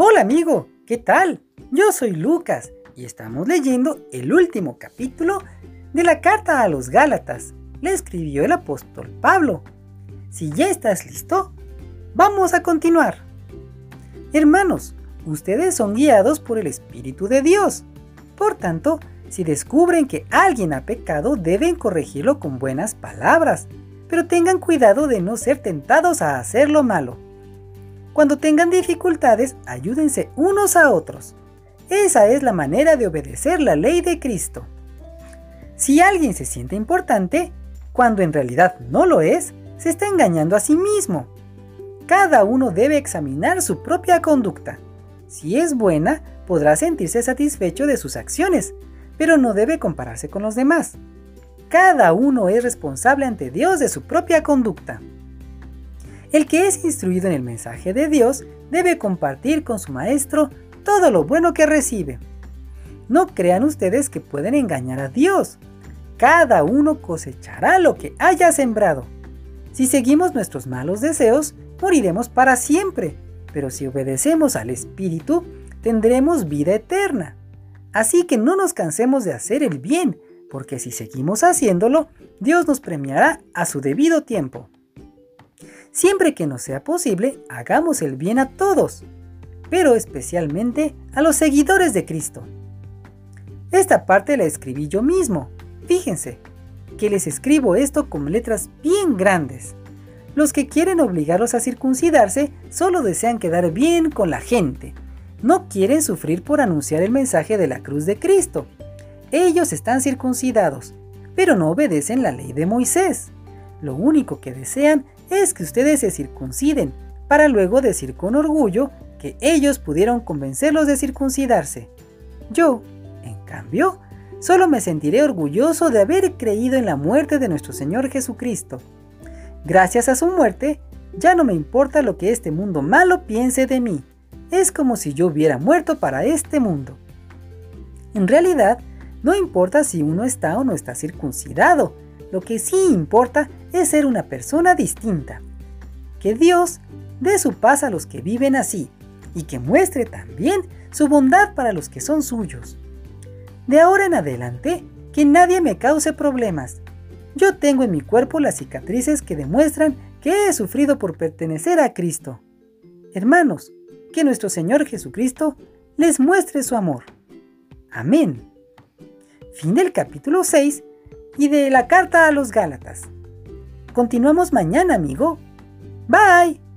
Hola amigo, ¿qué tal? Yo soy Lucas y estamos leyendo el último capítulo de la carta a los Gálatas. Le escribió el apóstol Pablo. Si ya estás listo, vamos a continuar. Hermanos, ustedes son guiados por el Espíritu de Dios. Por tanto, si descubren que alguien ha pecado, deben corregirlo con buenas palabras, pero tengan cuidado de no ser tentados a hacer lo malo. Cuando tengan dificultades, ayúdense unos a otros. Esa es la manera de obedecer la ley de Cristo. Si alguien se siente importante, cuando en realidad no lo es, se está engañando a sí mismo. Cada uno debe examinar su propia conducta. Si es buena, podrá sentirse satisfecho de sus acciones, pero no debe compararse con los demás. Cada uno es responsable ante Dios de su propia conducta. El que es instruido en el mensaje de Dios debe compartir con su maestro todo lo bueno que recibe. No crean ustedes que pueden engañar a Dios. Cada uno cosechará lo que haya sembrado. Si seguimos nuestros malos deseos, moriremos para siempre, pero si obedecemos al Espíritu, tendremos vida eterna. Así que no nos cansemos de hacer el bien, porque si seguimos haciéndolo, Dios nos premiará a su debido tiempo. Siempre que nos sea posible, hagamos el bien a todos, pero especialmente a los seguidores de Cristo. Esta parte la escribí yo mismo. Fíjense, que les escribo esto con letras bien grandes. Los que quieren obligarlos a circuncidarse solo desean quedar bien con la gente. No quieren sufrir por anunciar el mensaje de la cruz de Cristo. Ellos están circuncidados, pero no obedecen la ley de Moisés. Lo único que desean es que ustedes se circunciden, para luego decir con orgullo que ellos pudieron convencerlos de circuncidarse. Yo, en cambio, solo me sentiré orgulloso de haber creído en la muerte de nuestro Señor Jesucristo. Gracias a su muerte, ya no me importa lo que este mundo malo piense de mí. Es como si yo hubiera muerto para este mundo. En realidad, no importa si uno está o no está circuncidado, lo que sí importa es ser una persona distinta. Que Dios dé su paz a los que viven así y que muestre también su bondad para los que son suyos. De ahora en adelante, que nadie me cause problemas. Yo tengo en mi cuerpo las cicatrices que demuestran que he sufrido por pertenecer a Cristo. Hermanos, que nuestro Señor Jesucristo les muestre su amor. Amén. Fin del capítulo 6 y de la carta a los Gálatas. Continuamos mañana, amigo. Bye.